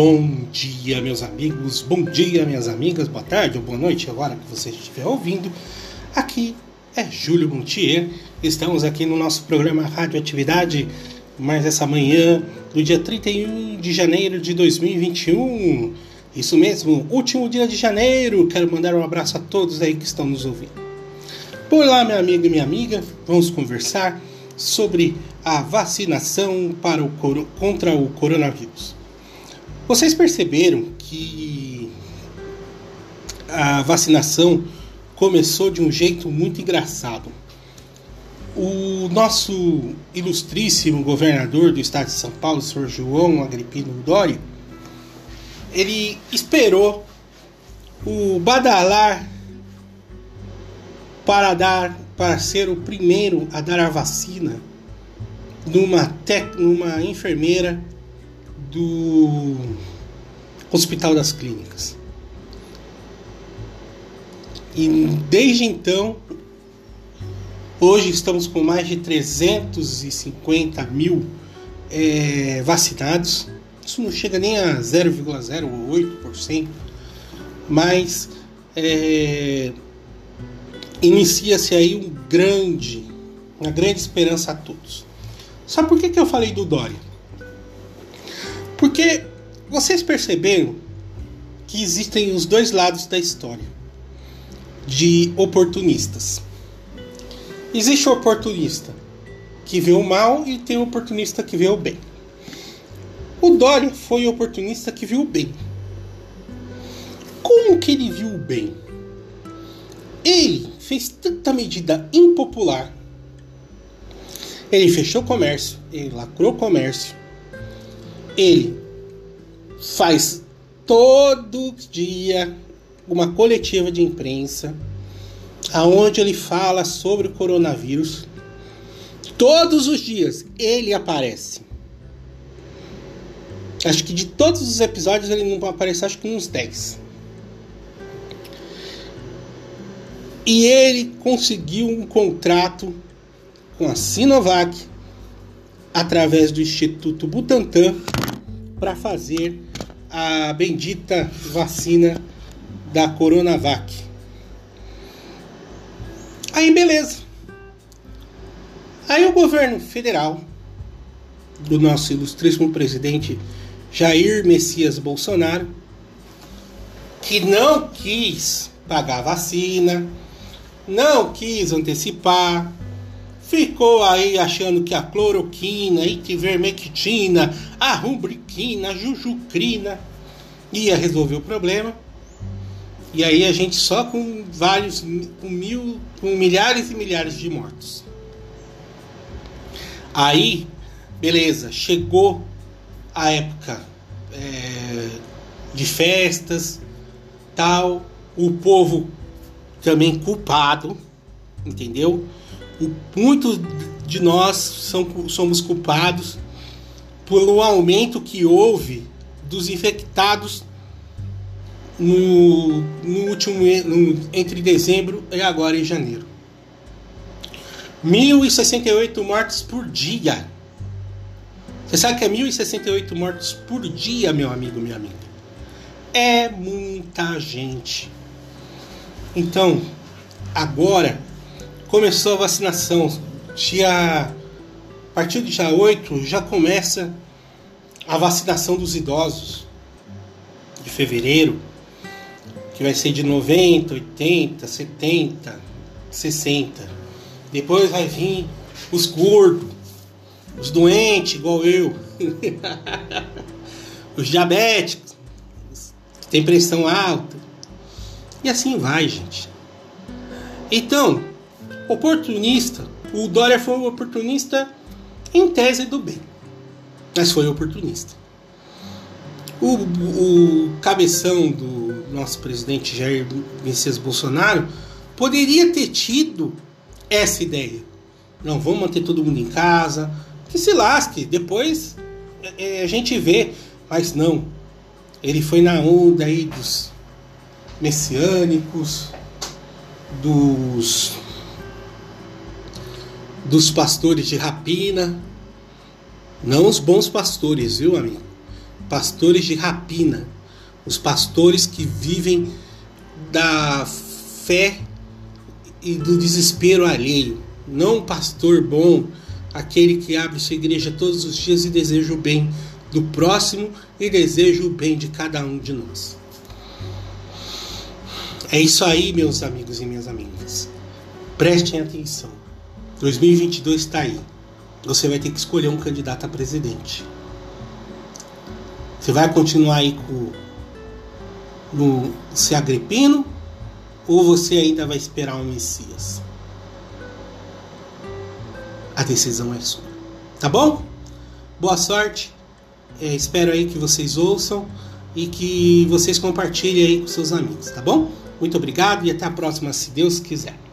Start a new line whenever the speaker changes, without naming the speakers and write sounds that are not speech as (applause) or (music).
Bom dia, meus amigos, bom dia, minhas amigas, boa tarde ou boa noite, agora que você estiver ouvindo. Aqui é Júlio Montier, estamos aqui no nosso programa Radioatividade, mais essa manhã do dia 31 de janeiro de 2021. Isso mesmo, último dia de janeiro. Quero mandar um abraço a todos aí que estão nos ouvindo. Por lá, minha amiga e minha amiga, vamos conversar sobre a vacinação para o, contra o coronavírus. Vocês perceberam que a vacinação começou de um jeito muito engraçado. O nosso ilustríssimo governador do estado de São Paulo, Sr. João Agripino Dória, ele esperou o badalar para dar para ser o primeiro a dar a vacina numa, tec, numa enfermeira do Hospital das Clínicas. E desde então, hoje estamos com mais de 350 mil é, vacinados. Isso não chega nem a 0,08%, mas é, inicia-se aí um grande, uma grande esperança a todos. Sabe por que, que eu falei do Dória? Porque vocês perceberam que existem os dois lados da história de oportunistas. Existe o oportunista que vê o mal e tem o oportunista que vê o bem. O Dória foi o oportunista que viu o bem. Como que ele viu o bem? Ele fez tanta medida impopular. Ele fechou o comércio, ele lacrou o comércio, ele faz todo dia uma coletiva de imprensa aonde ele fala sobre o coronavírus. Todos os dias ele aparece. Acho que de todos os episódios ele não aparece, acho que uns 10. E ele conseguiu um contrato com a Sinovac através do Instituto Butantan para fazer a bendita vacina da Coronavac. Aí beleza. Aí o governo federal do nosso ilustríssimo presidente Jair Messias Bolsonaro, que não quis pagar a vacina, não quis antecipar, ficou aí achando que a cloroquina, itivermectina, a rubriquina, a jujucrina ia resolver o problema. E aí a gente só com vários, com mil, com milhares e milhares de mortos. Aí, beleza, chegou a época é, de festas, tal, o povo também culpado, entendeu? Muitos de nós são, somos culpados pelo aumento que houve dos infectados no, no último no, entre dezembro e agora em janeiro. 1068 mortes por dia. Você sabe que é 1068 mortes por dia, meu amigo, minha amiga? É muita gente. Então, agora começou a vacinação. Dia, a partir do dia 8 já começa a vacinação dos idosos de fevereiro, que vai ser de 90, 80, 70, 60. Depois vai vir os gordos, os doentes, igual eu, (laughs) os diabéticos, que tem pressão alta. E assim vai, gente. Então, oportunista. O Dória foi um oportunista em tese do bem, mas foi oportunista. O, o cabeção do nosso presidente Jair Messias Bolsonaro poderia ter tido essa ideia. Não, vamos manter todo mundo em casa, que se lasque, depois é, é a gente vê. Mas não, ele foi na onda aí dos messiânicos, dos dos pastores de rapina, não os bons pastores, viu, amigo? pastores de rapina, os pastores que vivem da fé e do desespero alheio. Não um pastor bom, aquele que abre sua igreja todos os dias e deseja o bem do próximo e deseja o bem de cada um de nós. É isso aí, meus amigos e minhas amigas. Prestem atenção. 2022 está aí. Você vai ter que escolher um candidato a presidente. Você vai continuar aí com no se agripino ou você ainda vai esperar o Messias? A decisão é sua. Tá bom? Boa sorte. É, espero aí que vocês ouçam e que vocês compartilhem aí com seus amigos, tá bom? Muito obrigado e até a próxima, se Deus quiser.